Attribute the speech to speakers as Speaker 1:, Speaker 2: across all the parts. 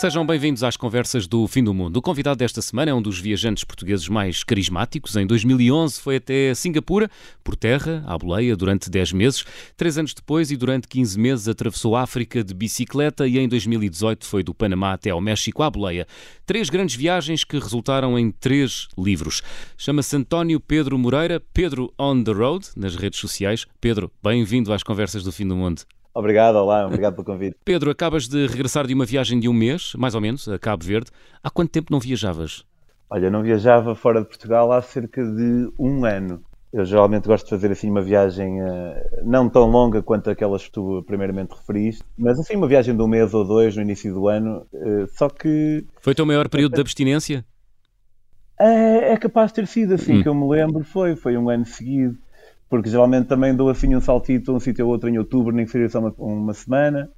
Speaker 1: Sejam bem-vindos às conversas do Fim do Mundo. O convidado desta semana é um dos viajantes portugueses mais carismáticos. Em 2011 foi até Singapura, por terra, à boleia, durante 10 meses. Três anos depois e durante 15 meses atravessou a África de bicicleta e em 2018 foi do Panamá até ao México à boleia. Três grandes viagens que resultaram em três livros. Chama-se António Pedro Moreira, Pedro on the Road, nas redes sociais. Pedro, bem-vindo às conversas do Fim do Mundo.
Speaker 2: Obrigado, olá, obrigado pelo convite.
Speaker 1: Pedro, acabas de regressar de uma viagem de um mês, mais ou menos, a Cabo Verde. Há quanto tempo não viajavas?
Speaker 2: Olha, não viajava fora de Portugal há cerca de um ano. Eu geralmente gosto de fazer assim uma viagem uh, não tão longa quanto aquelas que tu primeiramente referiste, mas assim uma viagem de um mês ou dois no início do ano. Uh, só que.
Speaker 1: Foi o teu maior período de abstinência?
Speaker 2: É, é capaz de ter sido assim, hum. que eu me lembro, foi, foi um ano seguido porque geralmente também dou assim um saltito um sítio ou outro em outubro, nem que seja só uma, uma semana.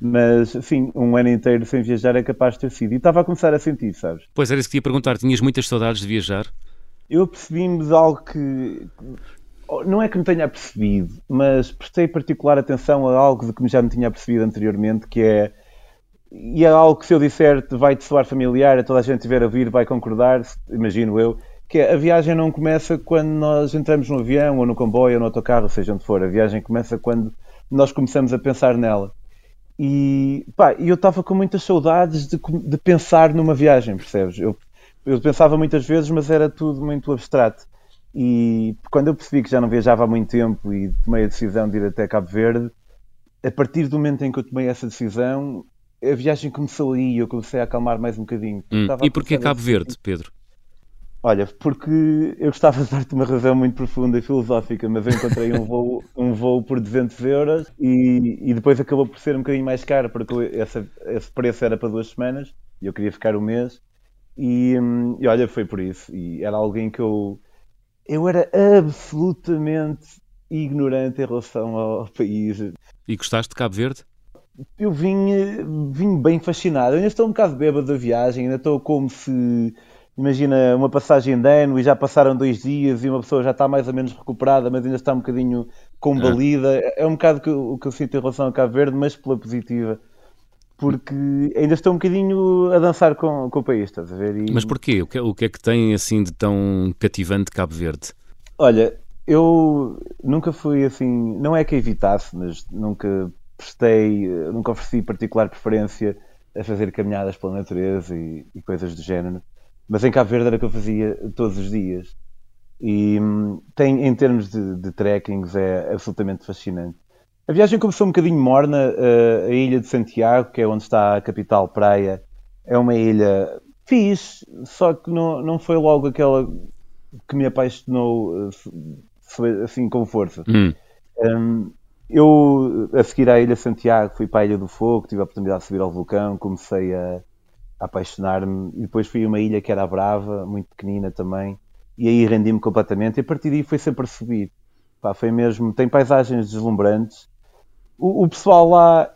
Speaker 2: Mas, assim, um ano inteiro sem viajar é capaz de ter sido. E estava a começar a sentir, sabes?
Speaker 1: Pois era isso que ia perguntar. Tinhas muitas saudades de viajar?
Speaker 2: Eu percebi-me de algo que. Não é que me tenha percebido, mas prestei particular atenção a algo de que já me tinha percebido anteriormente, que é. E é algo que se eu disser vai-te soar familiar, a toda a gente estiver a vir vai concordar, imagino eu, que é, a viagem não começa quando nós entramos no avião ou no comboio ou no autocarro, seja onde for. A viagem começa quando nós começamos a pensar nela. E pá, eu estava com muitas saudades de, de, pensar numa viagem, percebes? Eu, eu pensava muitas vezes, mas era tudo muito abstrato. E quando eu percebi que já não viajava há muito tempo e tomei a decisão de ir até Cabo Verde, a partir do momento em que eu tomei essa decisão, a viagem começou aí e eu comecei a acalmar mais um bocadinho.
Speaker 1: Hum. E porquê Cabo Verde, Pedro?
Speaker 2: Olha, porque eu gostava de dar-te uma razão muito profunda e filosófica, mas eu encontrei um voo, um voo por 200 euros e, e depois acabou por ser um bocadinho mais caro, porque esse, esse preço era para duas semanas e eu queria ficar um mês. E, hum, e olha, foi por isso. E era alguém que eu. Eu era absolutamente ignorante em relação ao país.
Speaker 1: E gostaste de Cabo Verde?
Speaker 2: Eu vim, vim bem fascinado. Eu ainda estou um bocado bêbado da viagem, ainda estou como se imagina uma passagem de ano e já passaram dois dias e uma pessoa já está mais ou menos recuperada, mas ainda está um bocadinho combalida. É, é um bocado o que eu sinto em relação a Cabo Verde, mas pela positiva. Porque ainda estou um bocadinho a dançar com, com o país, estás a ver?
Speaker 1: E... Mas porquê? O que, o que é que tem assim de tão cativante Cabo Verde?
Speaker 2: Olha, eu nunca fui assim, não é que evitasse, mas nunca prestei, nunca ofereci particular preferência a fazer caminhadas pela natureza e, e coisas do género. Mas em Cabo Verde era que eu fazia todos os dias. E hum, tem, em termos de, de trekkings, é absolutamente fascinante. A viagem começou um bocadinho morna. Uh, a ilha de Santiago, que é onde está a capital praia, é uma ilha fixe, só que não, não foi logo aquela que me apaixonou uh, assim com força. Hum. Um, eu, a seguir à Ilha Santiago, fui para a Ilha do Fogo, tive a oportunidade de subir ao vulcão, comecei a, apaixonar-me. E depois fui a uma ilha que era Brava, muito pequenina também, e aí rendi-me completamente. E a partir daí foi sempre a subir. Pá, foi mesmo. Tem paisagens deslumbrantes. O, o, pessoal lá.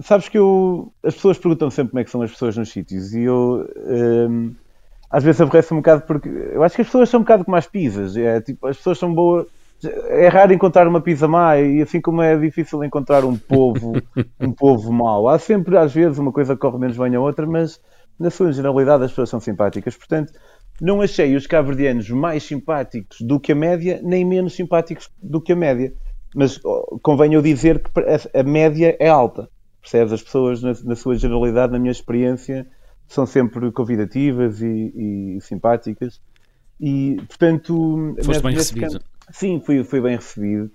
Speaker 2: Sabes que eu. As pessoas perguntam sempre como é que são as pessoas nos sítios, e eu. Hum, às vezes aborrece um bocado porque. Eu acho que as pessoas são um bocado como as pizzas. É, tipo, as pessoas são boas é raro encontrar uma pizza má e assim como é difícil encontrar um povo um povo mau. Há sempre, às vezes, uma coisa que corre menos bem a outra, mas na sua generalidade as pessoas são simpáticas. Portanto, não achei os cabo-verdianos mais simpáticos do que a média, nem menos simpáticos do que a média. Mas convém eu dizer que a média é alta. Percebes? As pessoas, na, na sua generalidade, na minha experiência, são sempre convidativas e, e simpáticas. E, portanto...
Speaker 1: Foste bem recebido. Campo,
Speaker 2: sim, fui, fui bem recebido.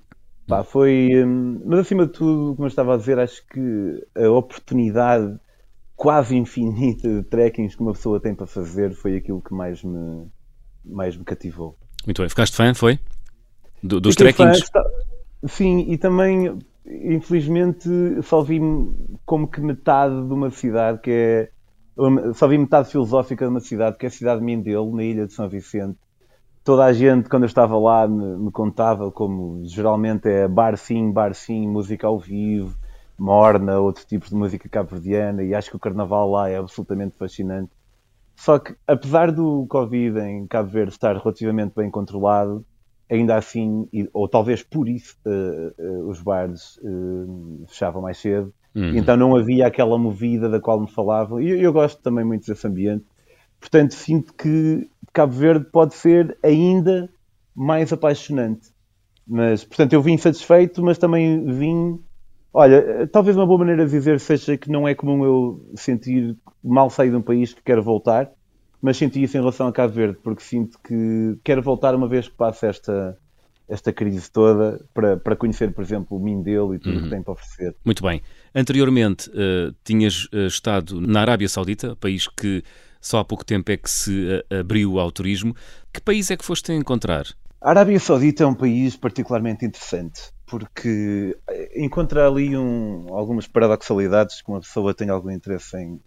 Speaker 2: Pá, foi, hum, mas acima de tudo, como eu estava a dizer, acho que a oportunidade quase infinita de trekkings que uma pessoa tem para fazer foi aquilo que mais me, mais me cativou.
Speaker 1: Muito bem. Ficaste fã, foi? Do, dos Fiquei trekkings? Fã,
Speaker 2: sim, e também, infelizmente, só vi como que metade de uma cidade que é. Só vi metade filosófica de uma cidade que é a cidade de Mindelo, na ilha de São Vicente. Toda a gente, quando eu estava lá, me, me contava como geralmente é bar sim, bar sim, música ao vivo, morna, outros tipos de música cabo-verdiana, e acho que o carnaval lá é absolutamente fascinante. Só que, apesar do Covid em Cabo Verde estar relativamente bem controlado, ainda assim, ou talvez por isso, uh, uh, os bares uh, fechavam mais cedo, Uhum. Então não havia aquela movida da qual me falavam. E eu, eu gosto também muito desse ambiente. Portanto, sinto que Cabo Verde pode ser ainda mais apaixonante. Mas, portanto, eu vim satisfeito, mas também vim. Olha, talvez uma boa maneira de dizer seja que não é comum eu sentir mal sair de um país que quero voltar, mas senti isso em relação a Cabo Verde, porque sinto que quero voltar uma vez que passe esta, esta crise toda para, para conhecer, por exemplo, o Mindelo e tudo o uhum. que tem para oferecer.
Speaker 1: Muito bem. Anteriormente, uh, tinhas uh, estado na Arábia Saudita, país que só há pouco tempo é que se uh, abriu ao turismo. Que país é que foste encontrar?
Speaker 2: A Arábia Saudita é um país particularmente interessante porque encontra ali um, algumas paradoxalidades que uma pessoa tem algum interesse em,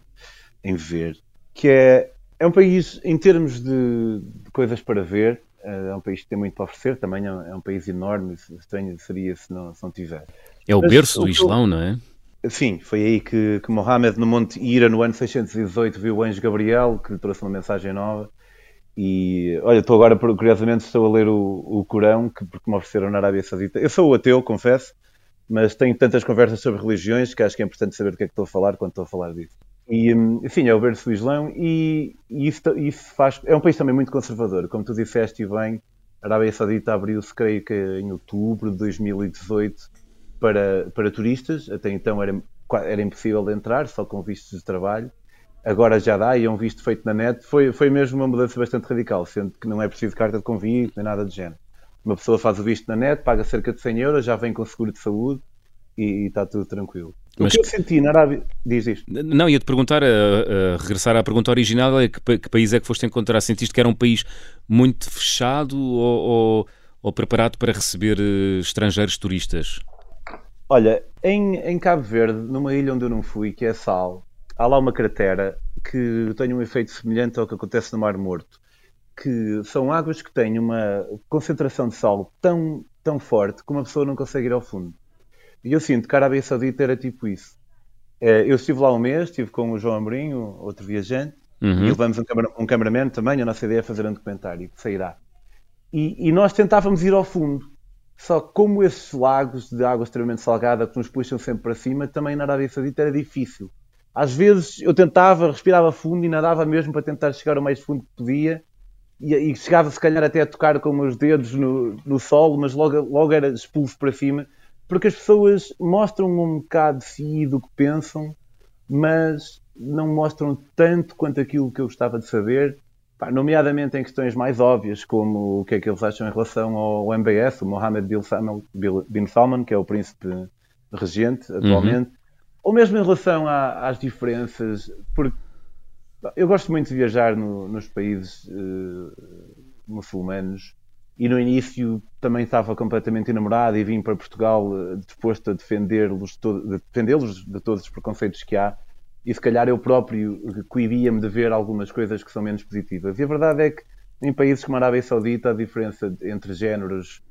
Speaker 2: em ver, que é, é um país em termos de, de coisas para ver, eh, é um país que tem muito para oferecer, também é um, é país enorme, estranho seria se não, se não tiver.
Speaker 1: É o Mas, berço do Islão, não é?
Speaker 2: Sim, foi aí que, que Mohammed, no Monte Ira, no ano 618, viu o anjo Gabriel, que lhe trouxe uma mensagem nova. E olha, estou agora, curiosamente, estou a ler o, o Corão, que, porque me ofereceram na Arábia Saudita. Eu sou ateu, confesso, mas tenho tantas conversas sobre religiões que acho que é importante saber do que é que estou a falar quando estou a falar disso. E, enfim, é o berço do Islão e, e isso, isso, faz. É um país também muito conservador. Como tu disseste e bem, a Arábia Saudita abriu-se, creio que em outubro de 2018, para, para turistas. Até então era, era impossível de entrar, só com vistos de trabalho. Agora já dá e é um visto feito na net. Foi, foi mesmo uma mudança bastante radical, sendo que não é preciso carta de convite nem nada do género. Uma pessoa faz o visto na net, paga cerca de 100 euros, já vem com seguro de saúde e, está tudo tranquilo. Mas... O que eu senti na Arábia. Diz isto.
Speaker 1: Não, ia-te perguntar, a, a, regressar à pergunta original: é que, que, país é que foste encontrar? Sentiste que era um país muito fechado ou, ou, ou preparado para receber uh, estrangeiros turistas?
Speaker 2: Olha, em, em Cabo Verde, numa ilha onde eu não fui, que é Sal, há lá uma cratera que tem um efeito semelhante ao que acontece no Mar Morto, que são águas que têm uma concentração de sal tão, tão forte que uma pessoa não consegue ir ao fundo. E eu sinto que a Arábia Saudita era tipo isso. É, eu estive lá um mês, estive com o João Amorim, outro viajante, uhum. e levamos um, camera, um cameraman também. A nossa ideia é fazer um documentário que sairá. E, e, nós tentávamos ir ao fundo. Só que como esses lagos de água extremamente salgada que nos puxam sempre para cima, também na Arábia Saudita era difícil. Às vezes eu tentava, respirava fundo e nadava mesmo para tentar chegar o mais fundo que podia. E, e chegava se calhar até a tocar com os dedos no, no solo, mas logo, logo era expulso para cima porque as pessoas mostram um bocado de si do que pensam, mas não mostram tanto quanto aquilo que eu gostava de saber, pá, nomeadamente em questões mais óbvias, como o que é que eles acham em relação ao MBS, o Mohammed bin Salman, que é o príncipe regente atualmente, uhum. Ou mesmo em relação às diferenças, porque eu gosto muito de viajar no, nos países uh, muçulmanos e no início também estava completamente enamorado e vim para Portugal eh, disposto a defendê-los de, defendê de todos os preconceitos que há e se calhar eu próprio coibia-me de ver algumas coisas que são menos positivas. E a verdade é que em países como a Arábia Saudita a diferença entre géneros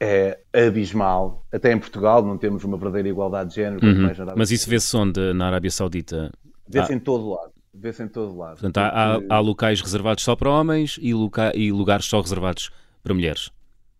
Speaker 2: é abismal. Até em Portugal não temos uma verdadeira igualdade de género.
Speaker 1: Uhum. Mas isso vê-se onde na Arábia Saudita?
Speaker 2: Vê-se ah. em todo lado. Vê-se em todo lado.
Speaker 1: Portanto, há, há, há, locais reservados só para homens e, loca... e lugares só reservados para mulheres?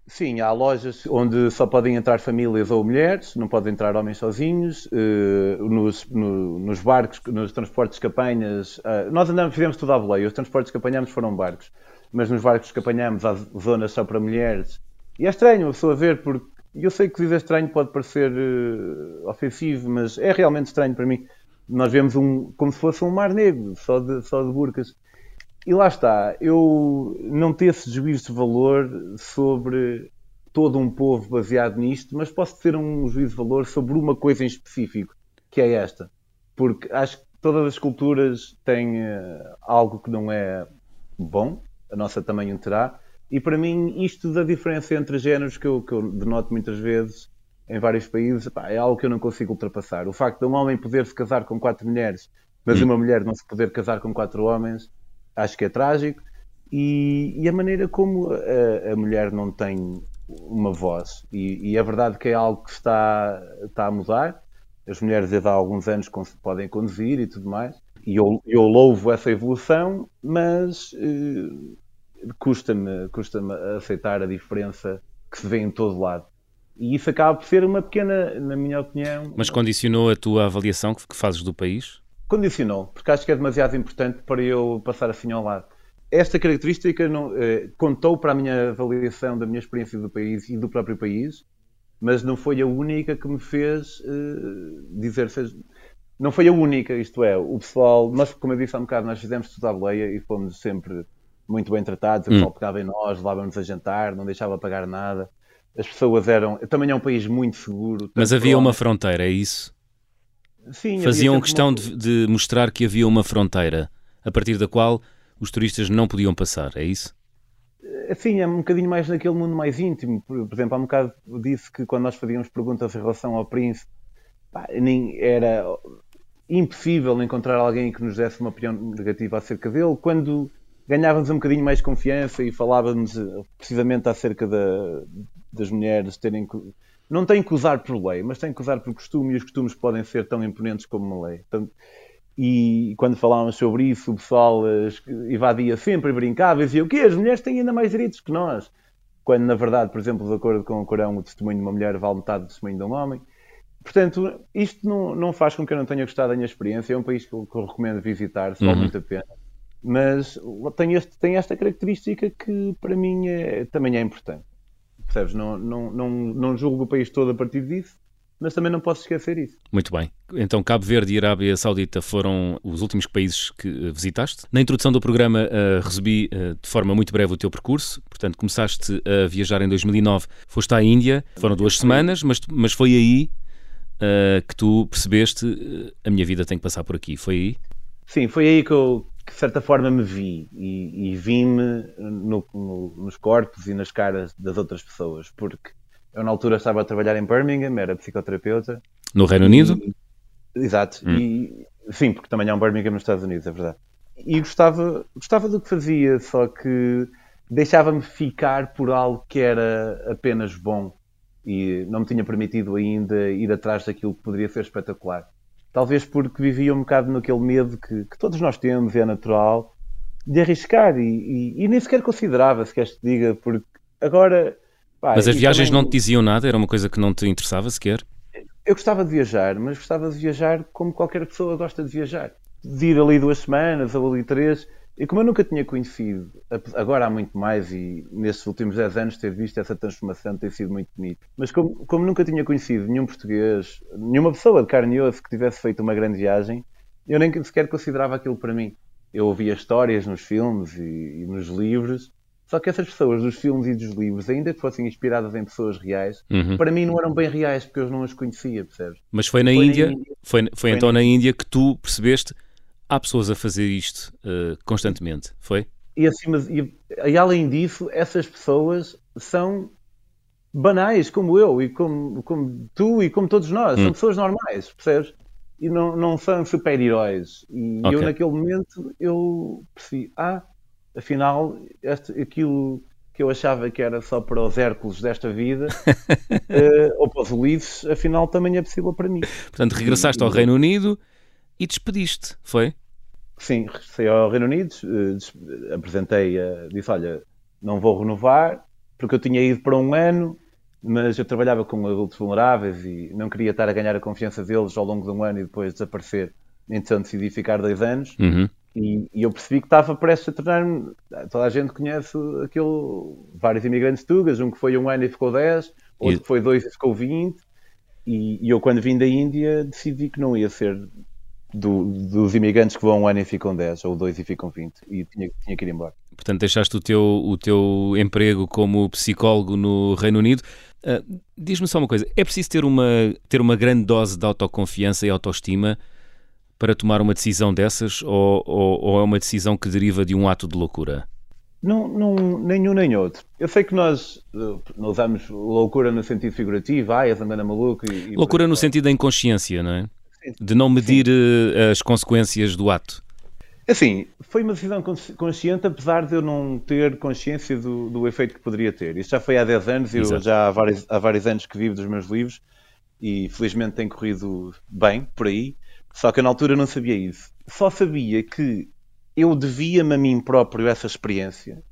Speaker 2: Sim, há lojas onde só podem entrar famílias ou mulheres, não podem entrar homens sozinhos. Uh, nos, no, nos, barcos, nos transportes que apanhas, uh, nós andamos, fizemos tudo à boleia, os transportes que apanhamos foram barcos, mas nos barcos que apanhamos há zonas só para mulheres. E é estranho a ver, porque eu sei que dizer estranho pode parecer uh, ofensivo, mas é realmente estranho para mim. Nós vemos um, como se fosse um mar negro, só de, só de burcas. E lá está, eu não ter esse juízo de valor sobre todo um povo baseado nisto, mas posso ter um juízo de valor sobre uma coisa em específico, que é esta. Porque acho que todas as culturas têm uh, algo que não é bom, a nossa também o terá, e para mim isto da diferença entre géneros que eu, que eu denoto muitas vezes em vários países pá, é algo que eu não consigo ultrapassar. O facto de um homem poder se casar com quatro mulheres, mas hum. uma mulher não se poder casar com quatro homens, acho que é trágico. E, e a maneira como a, a, mulher não tem uma voz, e, e, é verdade que é algo que está, está a mudar. As mulheres desde há alguns anos podem conduzir e tudo mais, e eu, eu louvo essa evolução, mas eh, custa-me custa aceitar a diferença que se vê em todo lado. E isso acaba por ser uma pequena, na minha opinião.
Speaker 1: Mas condicionou a tua avaliação que fazes do país?
Speaker 2: Condicionou, porque acho que é demasiado importante para eu passar assim ao lado. Esta característica não, eh, contou para a minha avaliação da minha experiência do país e do próprio país, mas não foi a única que me fez eh, dizer. Não foi a única, isto é, o pessoal, nós, como eu disse há um bocado, nós fizemos tudo à boleia e fomos sempre muito bem tratados, o pessoal hum. pegava em nós, levava-nos a jantar, não deixava pagar nada. As pessoas eram. Também é um país muito seguro.
Speaker 1: Mas havia uma fronteira, é isso?
Speaker 2: Sim,
Speaker 1: Faziam questão uma... de, de mostrar que havia uma fronteira a partir da qual os turistas não podiam passar, é isso?
Speaker 2: Sim, é um bocadinho mais naquele mundo mais íntimo. Por, por exemplo, há um bocado disse que quando nós fazíamos perguntas em relação ao príncipe, pá, nem era impossível encontrar alguém que nos desse uma opinião negativa acerca dele. Quando ganhávamos um bocadinho mais confiança e falávamos eh, precisamente acerca da, das mulheres terem que, não têm que usar por lei, mas têm que usar por costume e os costumes podem ser tão imponentes como uma lei. Portanto, e quando falávamos sobre isso, o pessoal eh, evadia sempre e brincava e dizia o quê? As mulheres têm ainda mais direitos que nós. Quando, na verdade, por exemplo, de acordo com o Corão, o testemunho de uma mulher vale metade do testemunho de um homem. Portanto, isto não, não faz com que eu não tenha gostado da minha experiência. É um país que eu, que eu recomendo visitar, se vale uhum. muito a pena. Mas tem, este, tem esta característica que para mim é, também é importante. Percebes? Não, não, não, não julgo o país todo a partir disso, mas também não posso esquecer isso.
Speaker 1: Muito bem. Então, Cabo Verde e Arábia Saudita foram os últimos países que eh, visitaste. Na introdução do programa, uh, recebi uh, de forma muito breve o teu percurso. Portanto, começaste a viajar em 2009, foste à Índia, foram duas semanas, mas, mas foi aí uh, que tu percebeste a minha vida tem que passar por aqui. Foi aí?
Speaker 2: Sim, foi aí que eu, de certa forma me vi e, e vi-me no, no, nos corpos e nas caras das outras pessoas, porque eu na altura estava a trabalhar em Birmingham, era psicoterapeuta.
Speaker 1: No Reino Unido?
Speaker 2: E, exato, hum. e sim, porque também há um Birmingham nos Estados Unidos, é verdade. E gostava, gostava do que fazia, só que deixava-me ficar por algo que era apenas bom e não me tinha permitido ainda ir atrás daquilo que poderia ser espetacular. Talvez porque vivia um bocado naquele medo que, que todos nós temos é natural de arriscar e, e, e nem sequer considerava, se queres te diga, porque agora.
Speaker 1: Pá, mas as viagens também... não te diziam nada? Era uma coisa que não te interessava sequer?
Speaker 2: Eu gostava de viajar, mas gostava de viajar como qualquer pessoa gosta de viajar. De ir ali duas semanas ou ali três e como eu nunca tinha conhecido, agora há muito mais e nestes últimos 10 anos ter visto essa transformação tem sido muito bonito. Mas como, como nunca tinha conhecido nenhum português, nenhuma pessoa de carne e osso que tivesse feito uma grande viagem, eu nem sequer considerava aquilo para mim. Eu ouvia histórias nos filmes e, e nos livros, só que essas pessoas dos filmes e dos livros, ainda que fossem inspiradas em pessoas reais, uhum. para mim não eram bem reais porque eu não as conhecia, percebes?
Speaker 1: Mas foi na foi Índia, Índia, foi, foi, foi então na Índia que tu percebeste há pessoas a fazer isto uh, constantemente, foi?
Speaker 2: E, acima, e, e, além disso, essas pessoas são banais, como eu, e como, como tu e como todos nós. Hum. São pessoas normais, percebes? E não, não são super-heróis. E okay. eu, naquele momento, eu percebi, ah, afinal, este, aquilo que eu achava que era só para os Hércules desta vida, uh, ou para os Ulisses, afinal também é possível para mim.
Speaker 1: Portanto, regressaste ao Reino Unido e despediste, foi?
Speaker 2: Sim, regressei ao Reino Unido, eh, apresentei, disse: Olha, não vou renovar, porque eu tinha ido para um ano, mas eu trabalhava com adultos vulneráveis e não queria estar a ganhar a confiança deles ao longo de um ano e depois desaparecer. Então decidi ficar dois anos uhum. e, e, eu percebi que estava prestes a tornar-me. Toda a gente conhece aquele. vários imigrantes tugas, um que foi um ano e ficou dez, outro e... que foi dois e ficou vinte. E, e eu, quando vim da Índia, decidi que não ia ser do, dos imigrantes que vão um ano e ficam 10, ou dois e ficam 20, e tinha, tinha que ir embora.
Speaker 1: Portanto, deixaste o teu, o teu emprego como psicólogo no Reino Unido. Uh, Diz-me só uma coisa: é preciso ter uma, ter uma grande dose de autoconfiança e autoestima para tomar uma decisão dessas, ou, ou, ou é uma decisão que deriva de um ato de loucura?
Speaker 2: Não, não, nenhum nem outro. Eu sei que nós, nós usamos loucura no sentido figurativo, ah, és andando maluco. E,
Speaker 1: e loucura no sentido da inconsciência, não é? De não medir Sim. Eh, as consequências do ato?
Speaker 2: Assim, foi uma decisão consciente, apesar de eu não ter consciência do, do efeito que poderia ter. Isto já foi há 10 anos, eu já há vários, há vários anos que vivo dos meus livros e felizmente tem corrido bem por aí. Só que na altura não sabia isso. Só sabia que eu devia-me a mim próprio essa experiência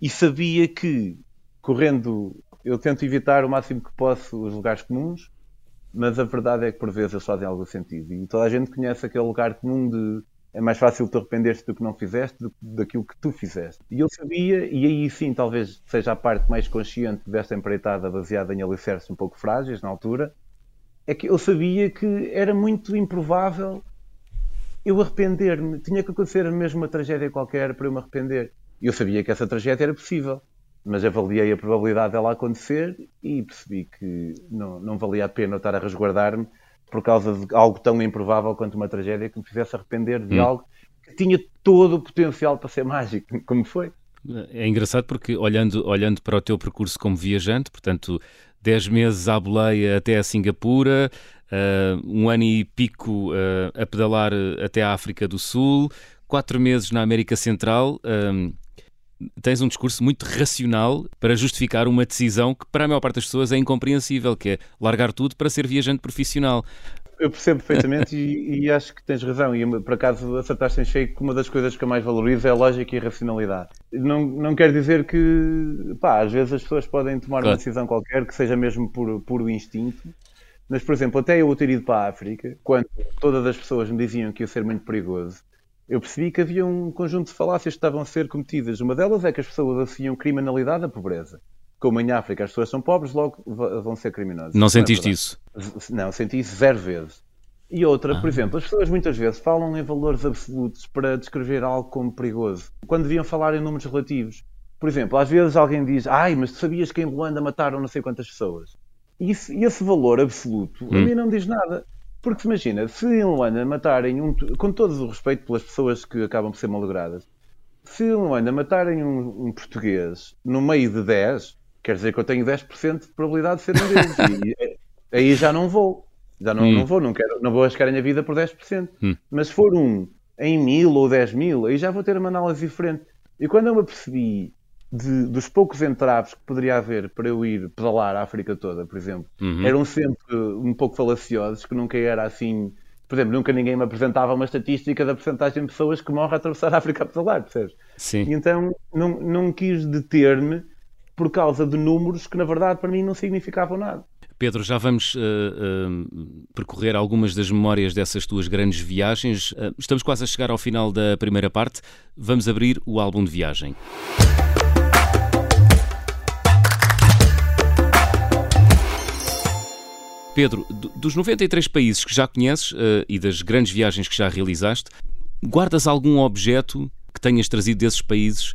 Speaker 2: e sabia que, correndo eu tento evitar o máximo que posso os lugares comuns, mas a verdade é que por vezes eles fazem algum sentido. E toda a gente conhece aquele lugar comum de é mais fácil tu arrepender-te do que não fizeste do que daquilo que tu fizeste. E eu sabia, e aí sim talvez seja a parte mais consciente desta empreitada baseada em alicerces um pouco frágeis na altura, é que eu sabia que era muito improvável eu arrepender-me. Tinha que acontecer mesmo uma tragédia qualquer para eu me arrepender. E eu sabia que essa tragédia era possível, mas avaliei a probabilidade dela acontecer e percebi que não, não valia a pena eu estar a resguardar-me por causa de algo tão improvável quanto uma tragédia que me fizesse arrepender de hum. algo que tinha todo o potencial para ser mágico, como foi.
Speaker 1: É engraçado porque, olhando, olhando para o teu percurso como viajante, portanto, 10 meses à boleia até a Singapura, uh, um ano e pico uh, a pedalar até a África do Sul, 4 meses na América Central. Uh, tens um discurso muito racional para justificar uma decisão que para a maior parte das pessoas é incompreensível, que é largar tudo para ser viajante profissional.
Speaker 2: Eu percebo perfeitamente e, e, acho que tens razão. E por acaso acertaste em cheio que uma das coisas que eu mais valorizo é a lógica e a racionalidade. Não, não quer dizer que, pá, às vezes as pessoas podem tomar claro. uma decisão qualquer que seja mesmo por puro instinto. Mas, por exemplo, até eu ter ido para a África, quando todas as pessoas me diziam que ia ser muito perigoso, eu percebi que havia um conjunto de falácias que estavam a ser cometidas. Uma delas é que as pessoas associam criminalidade à pobreza. Como em África as pessoas são pobres, logo vão ser criminosas.
Speaker 1: Não, não é sentiste é isso?
Speaker 2: Não, senti isso zero vezes. E outra, ah. por exemplo, as pessoas muitas vezes falam em valores absolutos para descrever algo como perigoso, quando deviam falar em números relativos. Por exemplo, às vezes alguém diz, ai, mas tu sabias que em Luanda mataram não sei quantas pessoas? E esse, esse valor absoluto hum. a mim não diz nada. Porque imagina, se em Luanda matarem um. Com todo o respeito pelas pessoas que acabam por ser malogradas, se em Luanda matarem um, um, português no meio de 10, quer dizer que eu tenho 10% de probabilidade de ser um deles. e é, aí já não vou. Já não, hum. não vou, não, quero, não vou arriscar a minha vida por 10%. Hum. Mas se for um em mil ou 10 mil, aí já vou ter uma análise diferente. E quando eu me apercebi de, dos poucos entraves que poderia haver para eu ir pedalar a África toda, por exemplo, uhum. eram sempre um pouco falaciosos, que nunca era assim. Por exemplo, nunca ninguém me apresentava uma estatística da porcentagem de pessoas que morrem a atravessar a África a pedalar, percebes?
Speaker 1: Sim.
Speaker 2: E então não, não quis deter-me por causa de números que, na verdade, para mim não significavam nada.
Speaker 1: Pedro, já vamos uh, uh, percorrer algumas das memórias dessas tuas grandes viagens. Uh, estamos quase a chegar ao final da primeira parte. Vamos abrir o álbum de viagem. Pedro, dos 93 países que já conheces uh, e das grandes viagens que já realizaste, guardas algum objeto que tenhas trazido desses países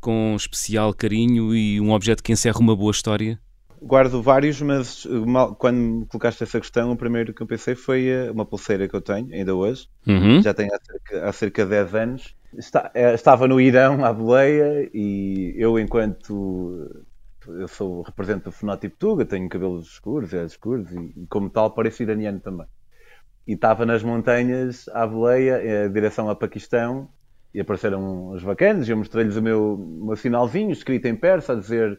Speaker 1: com especial carinho e um objeto que encerra uma boa história?
Speaker 2: Guardo vários, mas mal, quando me colocaste essa questão, o primeiro que eu pensei foi eh, uma pulseira que eu tenho, ainda hoje, uhum. já tenho há cerca, há cerca de 10 anos. Está, eh, estava no Irão, à boleia, e eu, enquanto eu sou, represento o fenótipo Tuga, tenho cabelos escuros, olhos escuros e, e, como tal pareço iraniano também. E estava nas montanhas à boleia, em direção ao Paquistão, e apareceram uns bacanas, e eu mostrei-lhes o meu, meu sinalzinho escrito em persa a dizer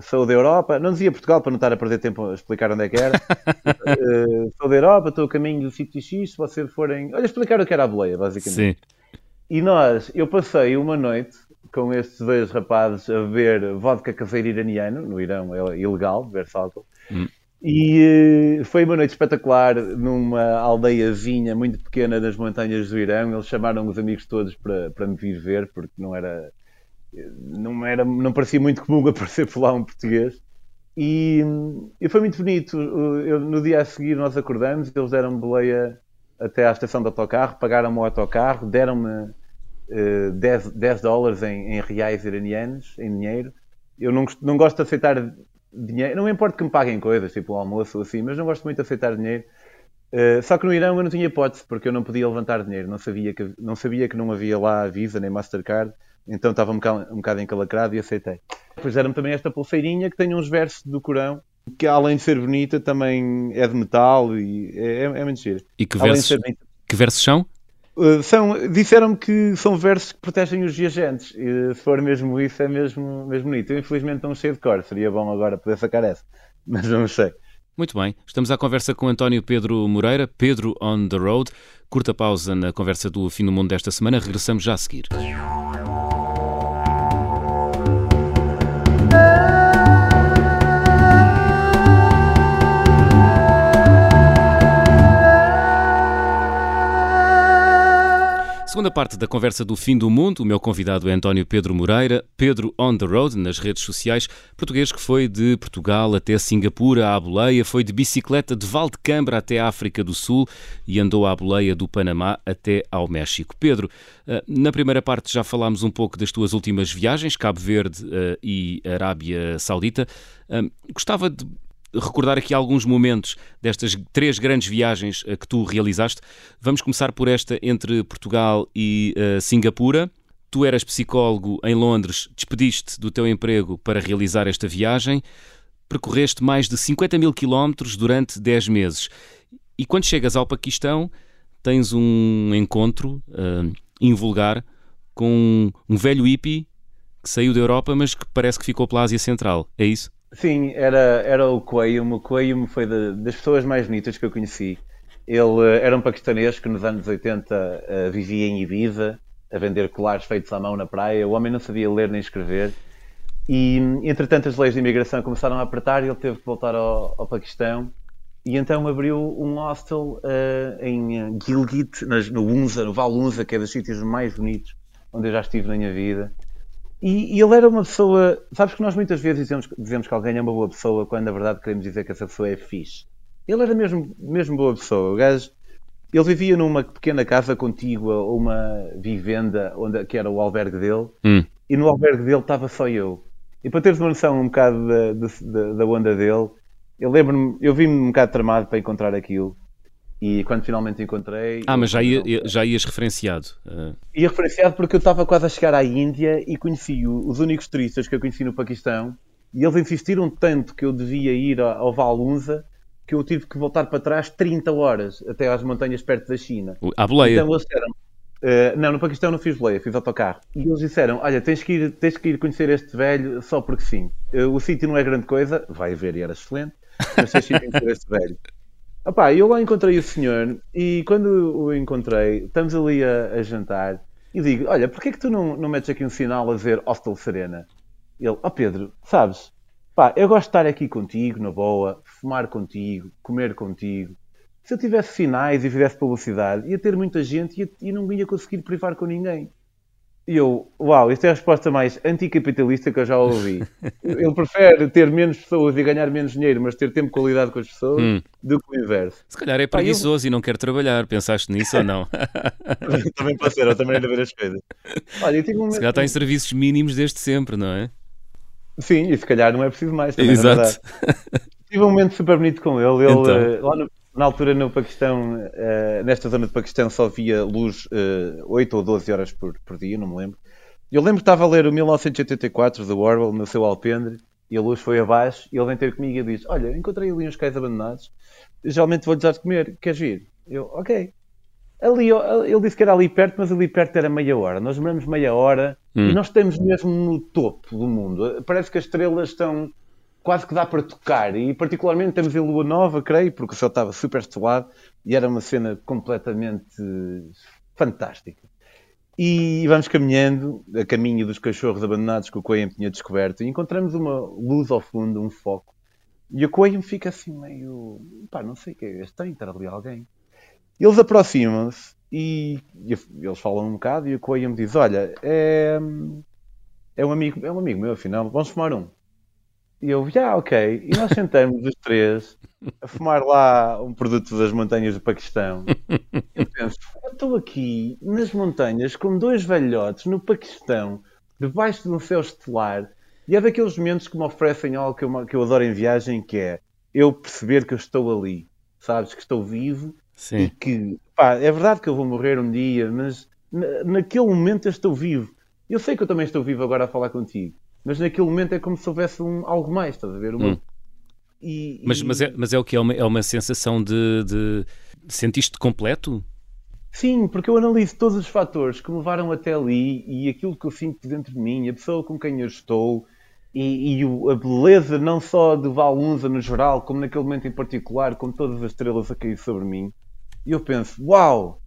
Speaker 2: sou da Europa, não dizia Portugal para não estar a perder tempo a explicar onde é que era. uh, sou da Europa, estou a caminho do sítio X, se vocês forem. Olha, explicar o que era a boleia, basicamente. Sim. E nós, eu passei uma noite com estes dois rapazes a beber vodka caseiro iraniano, no Irão é ilegal beber álcool, hum. e uh, foi uma noite espetacular numa aldeiazinha muito pequena nas montanhas do Irão. Eles chamaram os amigos todos para, para me vir ver, porque não era, não era, não parecia muito comum aparecer por lá um português. E, e foi muito bonito. Eu, no dia a seguir nós acordamos, eles deram-me boleia até à estação de autocarro, pagaram-me o autocarro, deram-me 10, eh, 10 dólares em, em, reais iranianos, em dinheiro. Eu não, não gosto de aceitar dinheiro, não me importa que me paguem coisas, tipo o almoço ou assim, mas não gosto muito de aceitar dinheiro. Uh, só que no Irão eu não tinha hipótese, porque eu não podia levantar dinheiro, não sabia que não, sabia que não havia lá Visa nem Mastercard, então estava um bocado, um bocado encalacrado e aceitei. Depois deram-me também esta pulseirinha que tem uns versos do Corão, que além de ser bonita, também é de metal e é, é, é giro.
Speaker 1: E que versos, que versos são?
Speaker 2: Uh, são, disseram-me que são versos que protegem os viajantes. E se for mesmo isso, é mesmo, mesmo bonito. Eu, infelizmente, não cheio de cor. Seria bom agora poder sacar essa. Mas não sei.
Speaker 1: Muito bem. Estamos à conversa com António Pedro Moreira, Pedro on the Road. Curta pausa na conversa do Fim do Mundo desta semana. Regressamos já a seguir. Segunda parte da conversa do fim do mundo, o meu convidado é António Pedro Moreira, Pedro on the road nas redes sociais, português que foi de Portugal até Singapura à boleia, foi de bicicleta de Valdecambra até a África do Sul e andou à boleia do Panamá até ao México. Pedro, eh, na primeira parte já falámos um pouco das tuas últimas viagens, Cabo Verde eh, e Arábia Saudita. Eh, gostava de recordar aqui alguns momentos destas três grandes viagens uh, que tu realizaste. Vamos começar por esta entre Portugal e uh, Singapura. Tu eras psicólogo em Londres, despediste do teu emprego para realizar esta viagem, percorreste mais de 50 mil quilómetros durante 10 meses. E quando chegas ao Paquistão, tens um encontro uh, invulgar com um velho hippie que saiu da Europa, mas que parece que ficou pela Ásia Central. É isso?
Speaker 2: Sim, era, era o Coelho. O Coelho foi de, das pessoas mais bonitas que eu conheci. Ele eh, era um paquistanês que nos anos 80 uh, eh, vivia em Ibiza, a vender colares feitos à mão na praia. O homem não sabia ler nem escrever. E, entretanto, as leis de imigração começaram a apertar e ele teve que voltar ao, ao Paquistão. E então abriu um hostel uh, em Gilgit, no Unza, no Val Unza, que é dos sítios mais bonitos onde eu já estive na minha vida. E, e, ele era uma pessoa. Sabes que nós muitas vezes dizemos, dizemos que alguém é uma boa pessoa quando na verdade queremos dizer que essa pessoa é fixe. Ele era mesmo, mesmo boa pessoa. O gajo. Ele vivia numa pequena casa contígua, uma vivenda onde, que era o albergue dele, hum. e no albergue dele estava só eu. E para teres uma noção um bocado da, da, da onda dele, eu lembro-me, eu vi-me um bocado tramado para encontrar aquilo. E quando finalmente encontrei.
Speaker 1: Ah, mas já, ia, já ias referenciado?
Speaker 2: Uh... Ia referenciado porque eu estava quase a chegar à Índia e conheci os únicos turistas que eu conheci no Paquistão e eles insistiram tanto que eu devia ir ao Valunza que eu tive que voltar para trás 30 horas até às montanhas perto da China.
Speaker 1: À boleia?
Speaker 2: Então eles disseram. Uh, não, no Paquistão não fiz boleia, fiz autocarro. E eles disseram: Olha, tens que ir, tens que ir conhecer este velho só porque sim. Uh, o sítio não é grande coisa, vai ver e era excelente, mas tens que ir conhecer este velho. Opá, eu lá encontrei o senhor e quando o encontrei, estamos ali a, a jantar e digo: Olha, porquê que tu não, não metes aqui um sinal a dizer Hostel Serena? Ele: Ó oh Pedro, sabes, pá, eu gosto de estar aqui contigo, na boa, fumar contigo, comer contigo. Se eu tivesse sinais e fizesse publicidade, ia ter muita gente e, e não ia conseguir privar com ninguém. E eu, uau, isto é a resposta mais anticapitalista que eu já ouvi. Ele prefere ter menos pessoas e ganhar menos dinheiro, mas ter tempo de qualidade com as pessoas, hum. do que o inverso.
Speaker 1: Se calhar é preguiçoso eu... e não quer trabalhar. Pensaste nisso ou não?
Speaker 2: também pode ser, ou também de ver as coisas.
Speaker 1: Olha, eu tive um... Se calhar está em serviços mínimos desde sempre, não é?
Speaker 2: Sim, e se calhar não é preciso mais. Também,
Speaker 1: Exato.
Speaker 2: Tive um momento super bonito com ele. Ele então. Eh, lá no, na altura no Paquistão, uh, nesta zona do Paquistão só via luz uh, eh, 8 ou 12 horas por, por dia, não me lembro. Eu lembro que estava a ler o 1984 do Orwell no seu alpendre e a luz foi abaixo e ele vem ter comigo e diz olha, encontrei ali uns cais abandonados geralmente vou-lhes dar de comer, queres vir? Eu, ok. Ali, ele disse que era ali perto, mas ali perto era meia hora. Nós demoramos meia hora hum. e nós estamos mesmo no topo do mundo. Parece que as estrelas estão quase que dá para tocar. E particularmente temos a Lua Nova, creio, porque o céu estava super estelado e era uma cena completamente fantástica. E vamos caminhando a caminho dos cachorros abandonados que o Coelho tinha descoberto e encontramos uma luz ao fundo, um foco. E o Coelho fica assim meio. pá, não sei o que é tem estar ali alguém. Eles aproximam-se e, e, eles falam um bocado e o Coelho me diz: Olha, é, é, um amigo, é um amigo meu, afinal, vamos fumar um. E eu, já, ah, ok. E nós sentamos os três a fumar lá um produto das montanhas do Paquistão. Eu penso, eu estou aqui nas montanhas com dois velhotes no Paquistão, debaixo de um céu estelar, e é daqueles momentos que me oferecem algo que eu, que eu adoro em viagem, que é eu perceber que eu estou ali, sabes, que estou vivo Sim. e que, pá, é verdade que eu vou morrer um dia, mas naquele momento eu estou vivo. Eu sei que eu também estou vivo agora a falar contigo mas naquele momento é como se houvesse um, algo mais, estás a ver? Uma... Hum.
Speaker 1: E, mas, e... Mas, é, mas é o que? É uma, é uma sensação de, de... Sentiste-te completo?
Speaker 2: Sim, porque eu analiso todos os fatores que me levaram até ali e aquilo que eu sinto dentro de mim, a pessoa com quem eu estou e, e o, a beleza não só de Valunza no geral, como naquele momento em particular, com todas as estrelas a cair sobre mim. E eu penso, uau,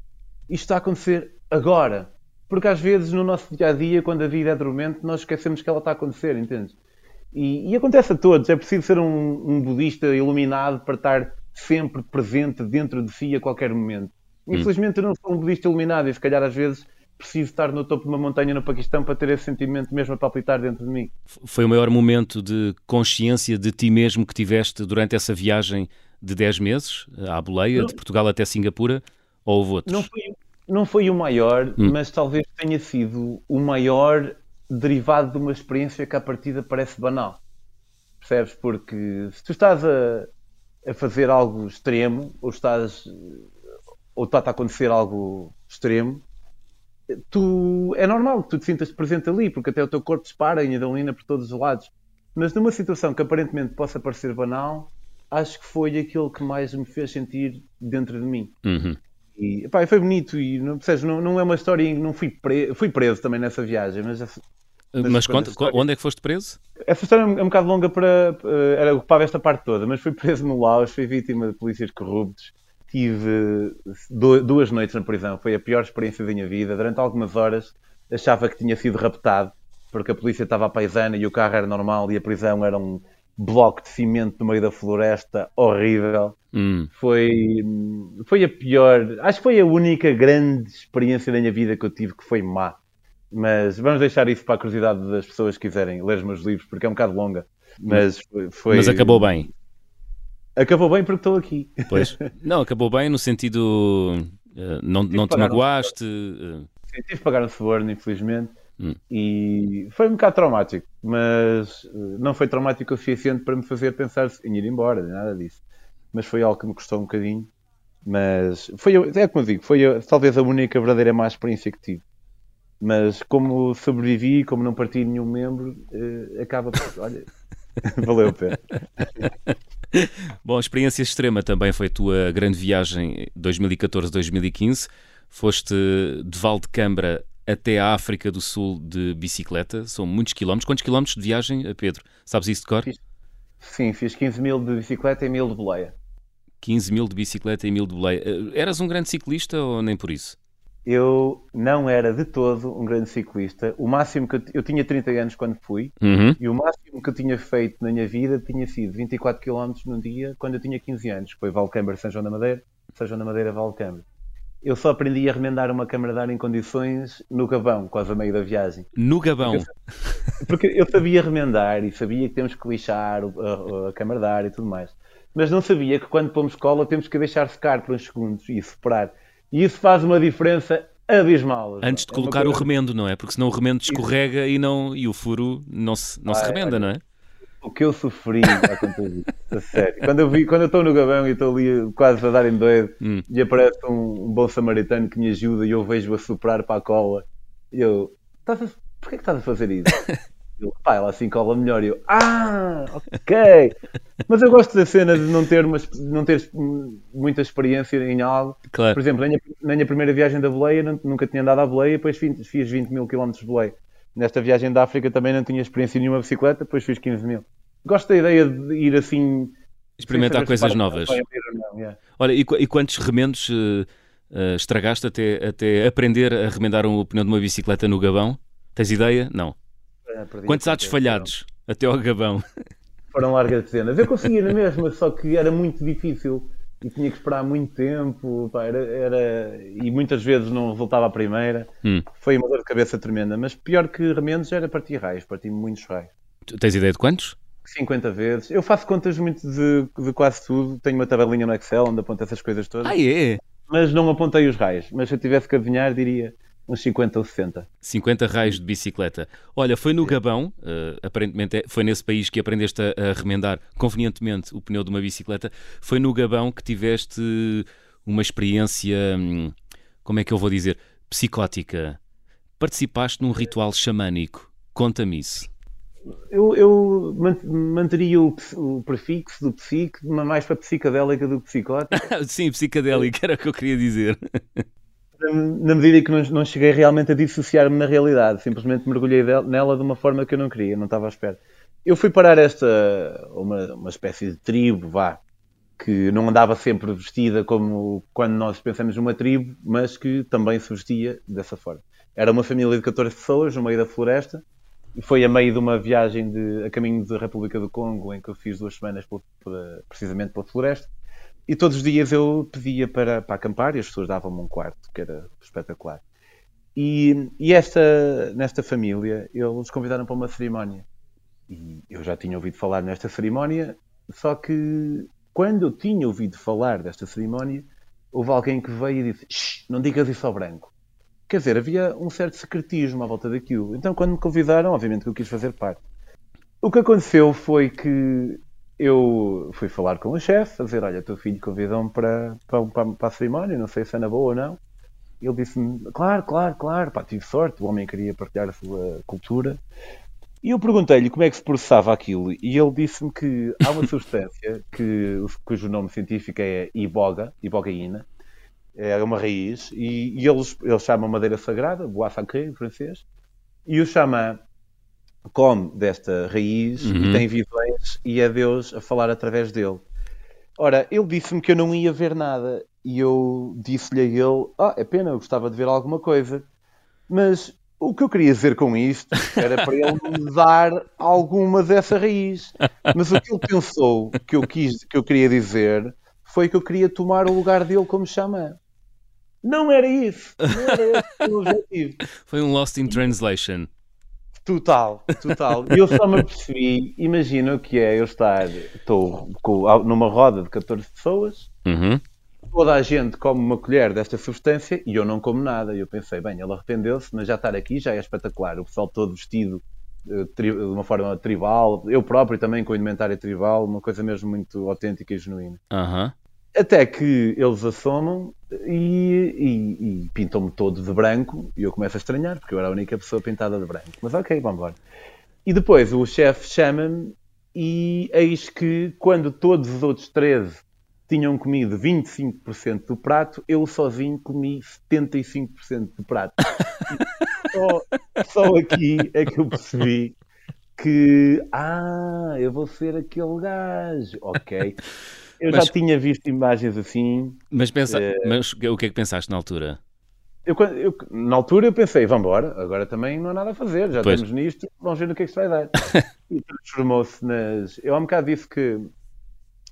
Speaker 2: isto está a acontecer agora. Porque às vezes no nosso dia a dia, quando a vida é dormente, nós esquecemos que ela está a acontecer, entende? E, e, acontece a todos. É preciso ser um, um, budista iluminado para estar sempre presente dentro de si a qualquer momento. Hum. Infelizmente, eu não sou um budista iluminado e se calhar às vezes preciso estar no topo de uma montanha no Paquistão para ter esse sentimento mesmo a palpitar dentro de mim.
Speaker 1: Foi o maior momento de consciência de ti mesmo que tiveste durante essa viagem de 10 meses à boleia, de Portugal até Singapura, ou houve outros?
Speaker 2: Não foi, não foi o maior, hum. mas talvez tenha sido o maior derivado de uma experiência que à partida parece banal. Percebes? Porque se tu estás a, a fazer algo extremo, ou estás ou está a acontecer algo extremo, tu é normal que tu te sintas presente ali, porque até o teu corpo dispara em adrenalina por todos os lados. Mas numa situação que aparentemente possa parecer banal, acho que foi aquilo que mais me fez sentir dentro de mim.
Speaker 1: Uhum.
Speaker 2: E pá, foi bonito e não, não, não é uma história não fui preso, fui preso também nessa viagem, mas
Speaker 1: mas, mas conta, história... onde é que foste preso?
Speaker 2: Essa história é um bocado longa para. Era ocupava esta parte toda, mas fui preso no Laos, fui vítima de polícias corruptos. Tive duas noites na prisão, foi a pior experiência da minha vida. Durante algumas horas achava que tinha sido raptado, porque a polícia estava à paisana e o carro era normal e a prisão era um bloco de cimento no meio da floresta horrível.
Speaker 1: Hum.
Speaker 2: Foi, foi a pior, acho que foi a única grande experiência da minha vida que eu tive que foi má. Mas vamos deixar isso para a curiosidade das pessoas que quiserem ler os meus livros, porque é um bocado longa. Mas foi.
Speaker 1: Mas acabou bem.
Speaker 2: Acabou bem porque estou aqui.
Speaker 1: Pois. Não, acabou bem no sentido. Uh, não não te magoaste. Um uh...
Speaker 2: Sim, tive que pagar um suborno, infelizmente.
Speaker 1: Hum.
Speaker 2: E foi um bocado traumático, mas uh, não foi traumático o suficiente para me fazer pensar em ir embora, nada disso. Mas foi algo que me custou um bocadinho. Mas foi, é como eu digo, foi talvez a única verdadeira má experiência que tive. Mas como sobrevivi, como não parti nenhum membro, uh, acaba por. Olha, valeu a pena.
Speaker 1: Bom, a experiência extrema também foi a tua grande viagem 2014-2015. Foste de Valdecambra até a África do Sul de bicicleta. São muitos quilómetros. Quantos quilómetros de viagem, Pedro? Sabes isso de cor?
Speaker 2: Sim, fiz 15 mil de bicicleta e mil de boleia.
Speaker 1: 15 mil de bicicleta e mil de boleia. Eh, eras um grande ciclista ou nem por isso?
Speaker 2: eu não era de todo um grande ciclista. O máximo que eu, eu tinha 30 anos quando fui,
Speaker 1: uhum.
Speaker 2: e o máximo que eu tinha feito na minha vida tinha sido 24 km num dia quando eu tinha 15 anos. Foi Valcâmara, São João da Madeira, São João da Madeira, Valcâmara. Eu só aprendi a remendar uma câmara de ar em condições no Gabão, quase a meio da viagem.
Speaker 1: No Gabão?
Speaker 2: Porque, porque eu sabia remendar e sabia que temos que lixar a, a, câmara de ar e tudo mais. Mas não sabia que quando pomos cola temos que deixar secar por uns segundos e separar. E isso faz uma diferença abismal.
Speaker 1: Antes de é colocar coisa... o remendo, não é? Porque senão o remendo escorrega e, não, e o furo não se, não ah, se remenda, não é?
Speaker 2: O que eu sofri a sério. Quando eu, vi, quando eu estou no Gabão e estou ali quase a dar em doido
Speaker 1: hum.
Speaker 2: e aparece um, um, bom samaritano que me ajuda e eu vejo a soprar para a cola e eu, a, porquê que estás a fazer isso? Eu, pá, ela assim cola melhor. E eu, ah, ok. Mas eu gosto da cena de não ter, uma, não ter muita experiência em algo.
Speaker 1: Claro.
Speaker 2: Por exemplo, na minha, na minha primeira viagem da boleia, nunca tinha andado à boleia, depois fiz, fiz 20 mil quilómetros de boleia. Nesta viagem da África também não tinha experiência nenhuma bicicleta, depois fiz 15 mil. Gosto da ideia de ir assim.
Speaker 1: Experimentar coisas novas. Olha, e, e, quantos remendos uh, uh, estragaste até, até aprender a remendar o pneu de uma bicicleta no Gabão? Tens ideia? Não. Quantos atos falhados até ao Gabão?
Speaker 2: Foram largas dezenas. Eu conseguia na mesma, só que era muito difícil e tinha que esperar muito tempo pá, era, era, e muitas vezes não resultava a primeira.
Speaker 1: Hum.
Speaker 2: Foi uma dor de cabeça tremenda, mas pior que remendos era partir raios, parti muitos raios.
Speaker 1: Tu tens ideia de quantos?
Speaker 2: 50 vezes. Eu faço contas muito de, de quase tudo. Tenho uma tabelinha no Excel onde aponto essas coisas todas.
Speaker 1: Ah, é?
Speaker 2: Mas não apontei os raios. Mas se eu tivesse que adivinhar, diria uns 50 ou 60.
Speaker 1: 50 raios de bicicleta. Olha, foi no Gabão, uh, aparentemente é, foi nesse país que aprendeste a, a, remendar convenientemente o pneu de uma bicicleta. Foi no Gabão que tiveste uma experiência, hum, como é que eu vou dizer, psicótica. Participaste num ritual xamânico. Conta-me isso.
Speaker 2: Eu, eu manteria o, o, prefixo do psique, mais para psicadélica do que psicótica.
Speaker 1: Sim, psicadélica era o que eu queria dizer.
Speaker 2: na medida em que não, não cheguei realmente a dissociar-me na realidade, simplesmente mergulhei nela de uma forma que eu não queria, não estava à espera. Eu fui parar esta, uma, uma espécie de tribo, vá, que não andava sempre vestida como quando nós pensamos numa tribo, mas que também se vestia dessa forma. Era uma família de 14 pessoas no meio da floresta, e foi a meio de uma viagem de, a caminho da República do Congo, em que eu fiz duas semanas por, por, precisamente pela floresta. E todos os dias eu pedia para, para acampar e as pessoas davam-me um quarto, que era espetacular. E, e esta, nesta família, eles convidaram para uma cerimónia. E eu já tinha ouvido falar nesta cerimónia, só que quando eu tinha ouvido falar desta cerimónia, houve alguém que veio e disse: não digas isso ao branco. Quer dizer, havia um certo secretismo à volta daquilo. Então, quando me convidaram, obviamente que eu quis fazer parte. O que aconteceu foi que eu fui falar com o chefe, a dizer: Olha, teu filho convidou-me para, para, para, a cerimónia, não sei se é na boa ou não. Ele disse-me: Claro, claro, claro, pá, tive sorte, o homem queria partilhar a sua cultura. E eu perguntei-lhe como é que se processava aquilo, e ele disse-me que há uma substância que, cujo nome científico é iboga, ibogaína, é uma raiz, e, e eles, eles chamam madeira sagrada, bois sacré em francês, e o xamã come desta raiz uhum. e tem visões e é Deus a falar através dele. Ora, ele disse-me que eu não ia ver nada e eu disse-lhe a ele: Ah, é pena, eu gostava de ver alguma coisa. Mas o que eu queria dizer com isto era para ele me dar alguma dessa raiz. Mas o que ele pensou que eu, quis, que eu queria dizer foi que eu queria tomar o lugar dele como xamã. Não era isso. Não era esse o objetivo.
Speaker 1: Foi um Lost in Translation.
Speaker 2: Total, total. E eu só me percebi, imagina o que é eu estar, estou numa roda de 14 pessoas,
Speaker 1: uhum.
Speaker 2: toda a gente come uma colher desta substância e eu não como nada. E eu pensei, bem, ele arrependeu-se, mas já estar aqui já é espetacular. O pessoal todo vestido eh, de uma forma tribal, eu próprio também com indumentária tribal, uma coisa mesmo muito autêntica e genuína.
Speaker 1: Uhum.
Speaker 2: Até que eles assomam e, e, e pintam-me todo de branco e eu começo a estranhar, porque eu era a única pessoa pintada de branco. Mas ok, vamos embora. E depois o chefe chama-me e eis que quando todos os outros 13 tinham comido 25% do prato, eu sozinho comi 75% do prato. só, só aqui é que eu percebi que, ah, eu vou ser aquele gajo. Ok. Eu mas, já tinha visto imagens assim.
Speaker 1: Mas, pensa, é... mas o que é que pensaste na altura?
Speaker 2: Eu, eu, na altura eu pensei, vamos embora, agora também não há nada a fazer, já pois. estamos nisto, vamos ver no que é que se vai dar. e transformou-se nas. Eu há um bocado disse que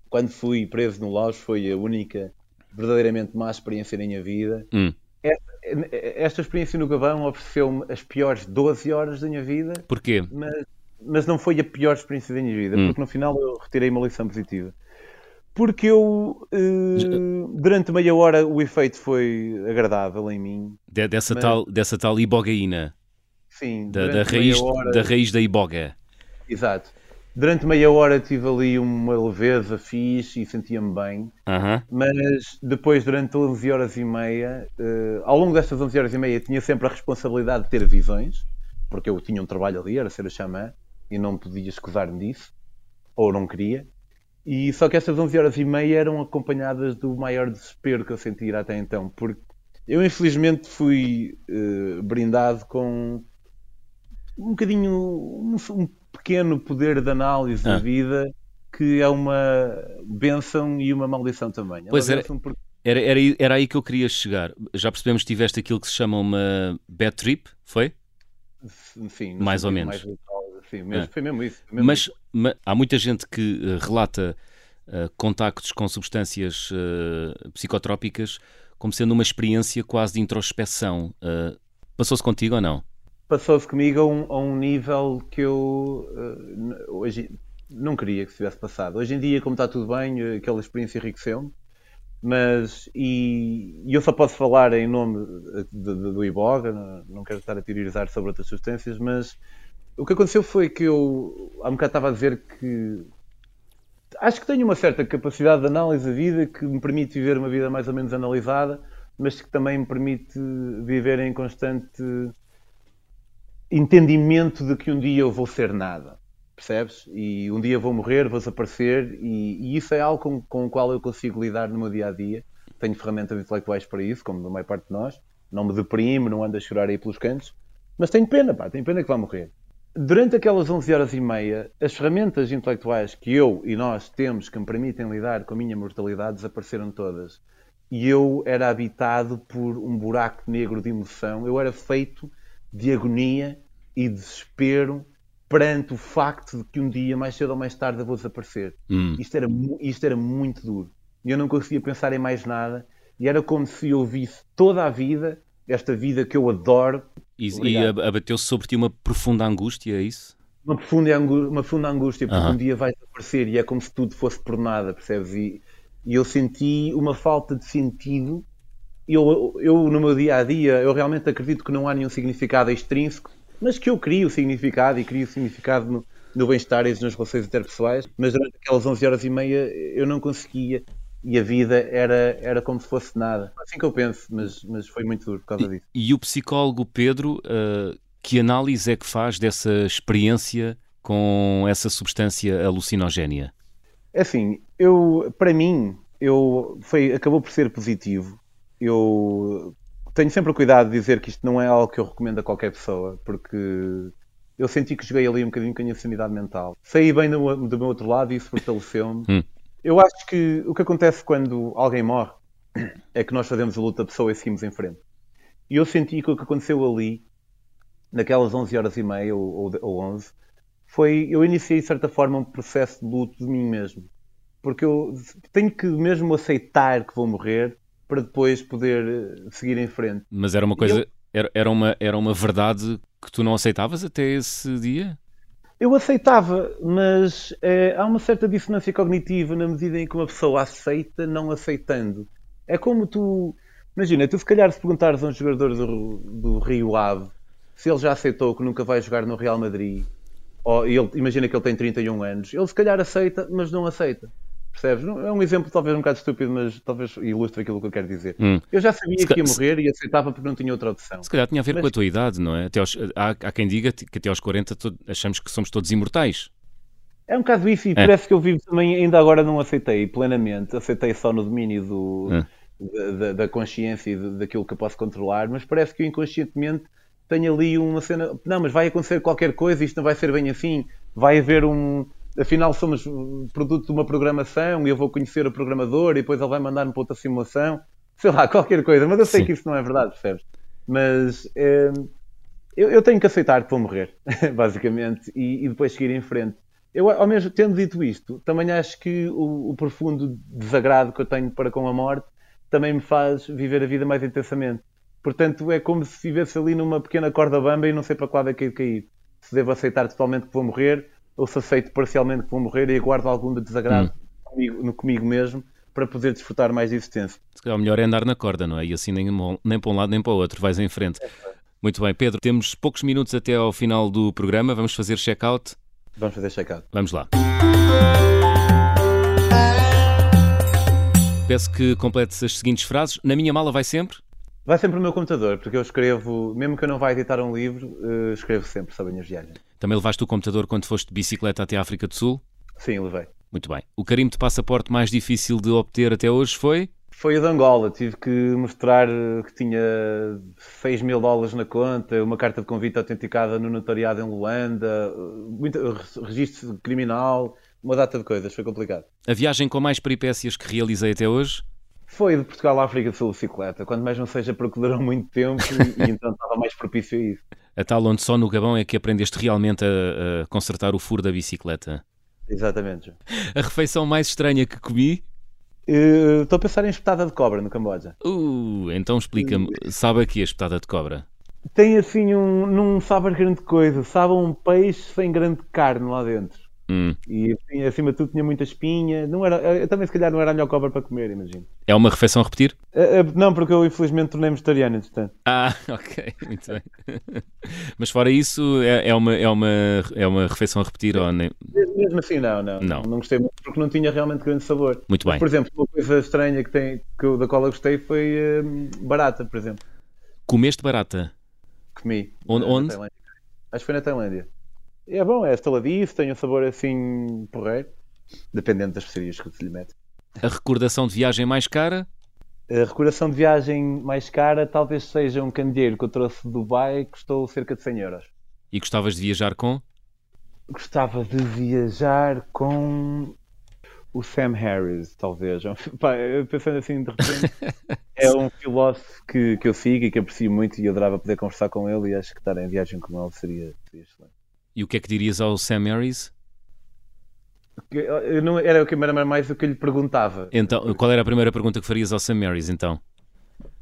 Speaker 2: quando fui preso no Laos foi a única verdadeiramente má experiência da minha vida.
Speaker 1: Hum.
Speaker 2: Esta, esta, experiência no Gabão ofereceu-me as piores 12 horas da minha vida.
Speaker 1: Porquê?
Speaker 2: Mas, mas não foi a pior experiência da minha vida, hum. porque no final eu retirei uma lição positiva. Porque eu, uh, durante meia hora, o efeito foi agradável em mim.
Speaker 1: De, dessa, mas... tal, dessa tal ibogaína.
Speaker 2: Sim.
Speaker 1: Da, da raiz, hora... da raiz da iboga.
Speaker 2: Exato. Durante meia hora tive ali uma leveza fixe e sentia-me bem. Mas depois, durante 11 horas e meia, uh, ao longo destas 11 horas e meia, tinha sempre a responsabilidade de ter visões, porque eu tinha um trabalho ali, era ser a xamã, e não podia escusar-me disso, ou não queria. E só que estas 11 horas e meia eram acompanhadas do maior desespero que eu sentira até então, porque eu infelizmente fui uh, brindado com um bocadinho, um, um, pequeno poder de análise ah. da vida que é uma benção e uma maldição também. É
Speaker 1: pois era, porque... era, era, era aí que eu queria chegar. Já percebemos que tiveste aquilo que se chama uma bad trip, foi?
Speaker 2: Sim,
Speaker 1: mais ou menos. Mais
Speaker 2: Sim, mesmo, é. foi mesmo isso. Foi mesmo
Speaker 1: mas,
Speaker 2: isso.
Speaker 1: mas, há muita gente que uh, relata uh, contactos com substâncias uh, psicotrópicas como sendo uma experiência quase de introspeção. Uh, Passou-se contigo ou não?
Speaker 2: Passou-se comigo a um, a um, nível que eu hoje não queria que se tivesse passado. Hoje em dia, como está tudo bem, aquela experiência enriqueceu-me mas e, e, eu só posso falar em nome do Iboga, não, não quero estar a teorizar sobre outras substâncias, mas o que aconteceu foi que eu há um bocado estava a dizer que acho que tenho uma certa capacidade de análise da vida que me permite viver uma vida mais ou menos analisada, mas que também me permite viver em constante entendimento de que um dia eu vou ser nada, percebes? E um dia vou morrer, vou desaparecer, e, e isso é algo com, com o qual eu consigo lidar no meu dia a dia. Tenho ferramentas intelectuais para isso, como a maior parte de nós. Não me deprimo, não ando a chorar aí pelos cantos, mas tenho pena, pá, tenho pena que vá morrer durante aquelas 11 horas e meia, as ferramentas intelectuais que eu e nós temos que me permitem lidar com a minha mortalidade desapareceram todas. E eu era habitado por um buraco negro de emoção. Eu era feito de agonia e desespero perante o facto de que um dia, mais cedo ou mais tarde, eu vou desaparecer.
Speaker 1: Hum.
Speaker 2: Isto, era, isto era muito duro. Eu não conseguia pensar em mais nada. E era como se eu visse toda a vida esta vida que eu adoro.
Speaker 1: E, e abateu-se sobre ti uma profunda angústia, é isso?
Speaker 2: Uma profunda, angústia, uma profunda angústia, porque uh -huh. um dia vai desaparecer e é como se tudo fosse por nada, percebes? E, e eu senti uma falta de sentido. Eu, eu, no meu dia a dia, eu realmente acredito que não há nenhum significado extrínseco, mas que eu crio o significado e crio o significado no, no bem-estar e nas relações interpessoais. Mas durante aquelas 11 horas e meia eu não conseguia e a vida era, era como se fosse nada. Assim que eu penso, mas, mas foi muito duro por causa disso.
Speaker 1: E, e o psicólogo Pedro, uh, que análise é que faz dessa experiência com essa substância alucinogénia?
Speaker 2: É assim, eu, para mim, eu, foi, acabou por ser positivo. Eu tenho sempre o cuidado de dizer que isto não é algo que eu recomendo a qualquer pessoa, porque eu senti que joguei ali um bocadinho com a minha sanidade mental. Saí bem do, do meu outro lado e isso fortaleceu-me. Eu acho que o que acontece quando alguém morre é que nós fazemos a luta da pessoa e seguimos em frente. E eu senti que o que aconteceu ali, naquelas 11 horas e meia ou, ou 11, foi. Eu iniciei, de certa forma, um processo de luto de mim mesmo. Porque eu tenho que mesmo aceitar que vou morrer para depois poder eh, seguir em frente.
Speaker 1: Mas era uma coisa. Eu... Era, era, uma, era uma verdade que tu não aceitavas até esse dia?
Speaker 2: Eu aceitava, mas é, há uma certa dissonância cognitiva na medida em que uma pessoa aceita não aceitando. É como tu. Imagina, tu se calhar se perguntares a um jogador do, do Rio Ave se ele já aceitou que nunca vai jogar no Real Madrid, ou ele, imagina que ele tem 31 anos, ele se calhar aceita, mas não aceita. Percebes? É um exemplo talvez um bocado estúpido, mas talvez ilustre aquilo que eu quero dizer. Hum. Eu já sabia se que ia morrer e aceitava porque não tinha outra opção.
Speaker 1: Se calhar tinha a ver mas... com a tua idade, não é? Até aos, há, há, quem diga que até aos 40 achamos que somos todos imortais.
Speaker 2: É um bocado isso e é. parece que eu vivo também, ainda agora não aceitei plenamente, aceitei só no domínio do, é. da, da, consciência e daquilo que eu posso controlar, mas parece que eu inconscientemente tenho ali uma cena, não, mas vai acontecer qualquer coisa, isto não vai ser bem assim, vai haver um, afinal somos produto de uma programação e eu vou conhecer o programador e depois ele vai mandar-me para outra simulação, sei lá, qualquer coisa, mas eu sei Sim. que isso não é verdade, percebes? Mas é, eu, eu, tenho que aceitar que vou morrer, basicamente, e, e, depois seguir em frente. Eu, ao mesmo tendo dito isto, também acho que o, o profundo desagrado que eu tenho para com a morte também me faz viver a vida mais intensamente. Portanto, é como se vivesse ali numa pequena corda bamba e não sei para qual é que é cair. Se devo aceitar totalmente que vou morrer ou se aceito parcialmente que vou morrer e aguardo algum de desagrado hum. comigo, no, comigo mesmo para poder desfrutar mais existência.
Speaker 1: Se calhar o melhor é andar na corda, não é? E assim nem, nem para um lado nem para o outro, vais em frente. É, Muito bem, Pedro, temos poucos minutos até ao final do programa, vamos fazer check-out?
Speaker 2: Vamos fazer check-out.
Speaker 1: Vamos lá. Peço que completes as seguintes frases. Na minha mala vai sempre?
Speaker 2: Vai sempre no meu computador, porque eu escrevo, mesmo que eu não vá editar um livro, uh, escrevo sempre sobre as minhas viagens.
Speaker 1: Também levaste o computador quando foste de bicicleta até a África do Sul?
Speaker 2: Sim, levei.
Speaker 1: Muito bem. O carimbo de passaporte mais difícil de obter até hoje foi?
Speaker 2: Foi o de Angola. Tive que mostrar que tinha 6 mil dólares na conta, uma carta de convite autenticada no notariado em Luanda, muito, registro criminal, uma data de coisas. Foi complicado.
Speaker 1: A viagem com mais peripécias que realizei até hoje?
Speaker 2: Foi de Portugal à África do Sul bicicleta, quando mais não seja porque durou muito tempo e, e então estava mais propício a isso.
Speaker 1: A tal onde só no Gabão é que aprendeste realmente a, a consertar o furo da bicicleta.
Speaker 2: Exatamente.
Speaker 1: A refeição mais estranha que comi?
Speaker 2: Estou a pensar em espetada de cobra no Camboja.
Speaker 1: Uh, então explica-me, sabe aqui a espetada de cobra?
Speaker 2: Tem assim um. não sabe grande coisa, sabe um peixe sem grande carne lá dentro. Hum. E assim, acima de tudo tinha muita espinha. Não era, eu também, se calhar, não era a melhor cobra para comer, imagino.
Speaker 1: É uma refeição a repetir?
Speaker 2: Uh, uh, não, porque eu infelizmente tornei-me vegetariano, entretanto.
Speaker 1: Ah, ok, muito bem. Mas fora isso, é, é, uma, é, uma, é uma refeição a repetir? Ou nem...
Speaker 2: Mesmo assim, não, não, não. Não gostei muito porque não tinha realmente grande sabor.
Speaker 1: Muito bem.
Speaker 2: por exemplo, uma coisa estranha que tem, que eu, da qual eu gostei foi uh, barata, por exemplo.
Speaker 1: Comeste barata?
Speaker 2: Comi.
Speaker 1: Onde? onde?
Speaker 2: Acho que foi na Tailândia. É bom, é estaladiço, tem um sabor assim porreiro, dependendo das especiarias que se lhe mete.
Speaker 1: A recordação de viagem mais cara?
Speaker 2: A recordação de viagem mais cara talvez seja um candeeiro que eu trouxe de Dubai que custou cerca de 100 euros.
Speaker 1: E gostavas de viajar com?
Speaker 2: Gostava de viajar com o Sam Harris, talvez. Pá, pensando assim de repente, é um filósofo que, que eu sigo e que aprecio muito e adorava poder conversar com ele e acho que estar em viagem com ele seria, seria excelente.
Speaker 1: E o que é que dirias ao Sam Harris?
Speaker 2: Eu não, era o que era mais o que eu lhe perguntava.
Speaker 1: Então, qual era a primeira pergunta que farias ao Sam Harris, então?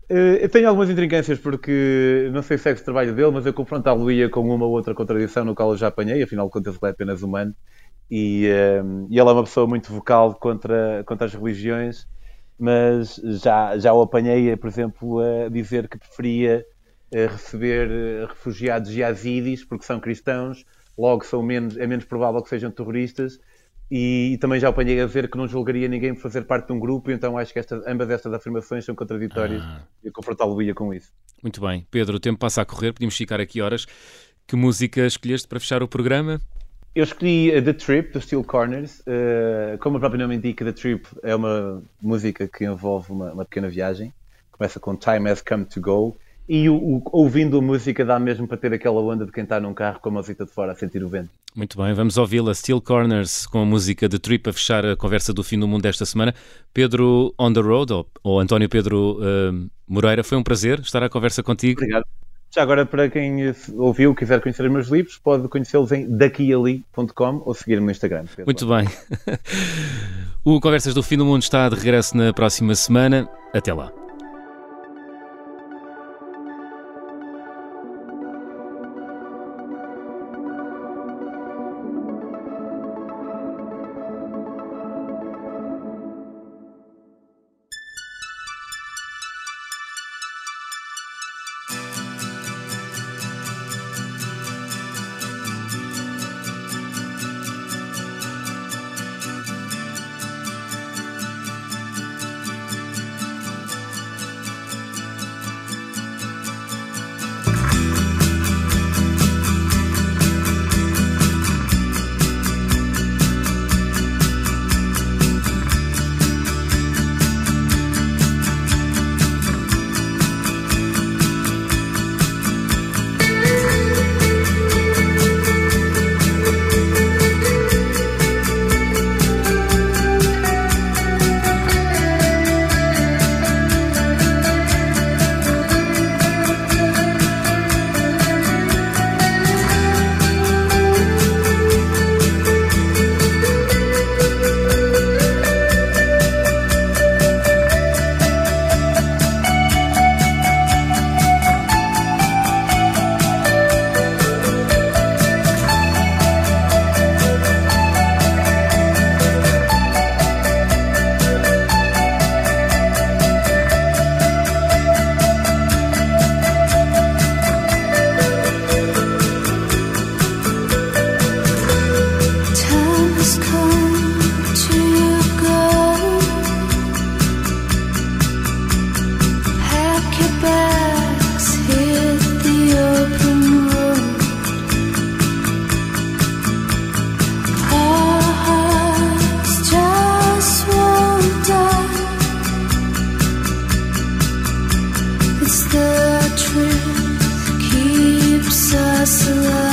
Speaker 2: Eu tenho algumas intrincâncias porque não sei se é o trabalho dele, mas eu confronto a Luía com uma ou outra contradição no qual eu já apanhei, afinal de contas ele é apenas humano. E, um, e ele é uma pessoa muito vocal contra, contra as religiões, mas já, já o apanhei, por exemplo, a dizer que preferia eh, receber eh, refugiados yazidis porque são cristãos, logo são menos, é menos provável que sejam terroristas. E, e também já apanhei a ver que não julgaria ninguém por fazer parte de um grupo, então acho que esta, ambas estas afirmações são contraditórias ah. e confrontá-lo-ia com isso.
Speaker 1: Muito bem. Pedro, o tempo passa a correr, podíamos ficar aqui horas. Que música escolheste para fechar o programa?
Speaker 2: Eu escolhi The Trip, do Steel Corners. Uh, como o próprio nome indica, The Trip é uma música que envolve uma, uma, pequena viagem. Começa com Time Has Come to Go. E o, o, ouvindo a música dá mesmo para ter aquela onda de quem está num carro com a música de fora a sentir o vento.
Speaker 1: Muito bem, vamos ouvi-la. Steel Corners com a música The Trip a fechar a conversa do fim do mundo desta semana. Pedro On the Road, ou, ou António Pedro uh, Moreira, foi um prazer estar à conversa contigo.
Speaker 2: Obrigado. Já agora, para quem ouviu, quiser conhecer os meus livros, pode conhecê-los em daquiali.com ou seguir-me no Instagram.
Speaker 1: Muito bem. o Conversas do Fim do Mundo está de regresso na próxima semana. Até lá.
Speaker 3: nasıl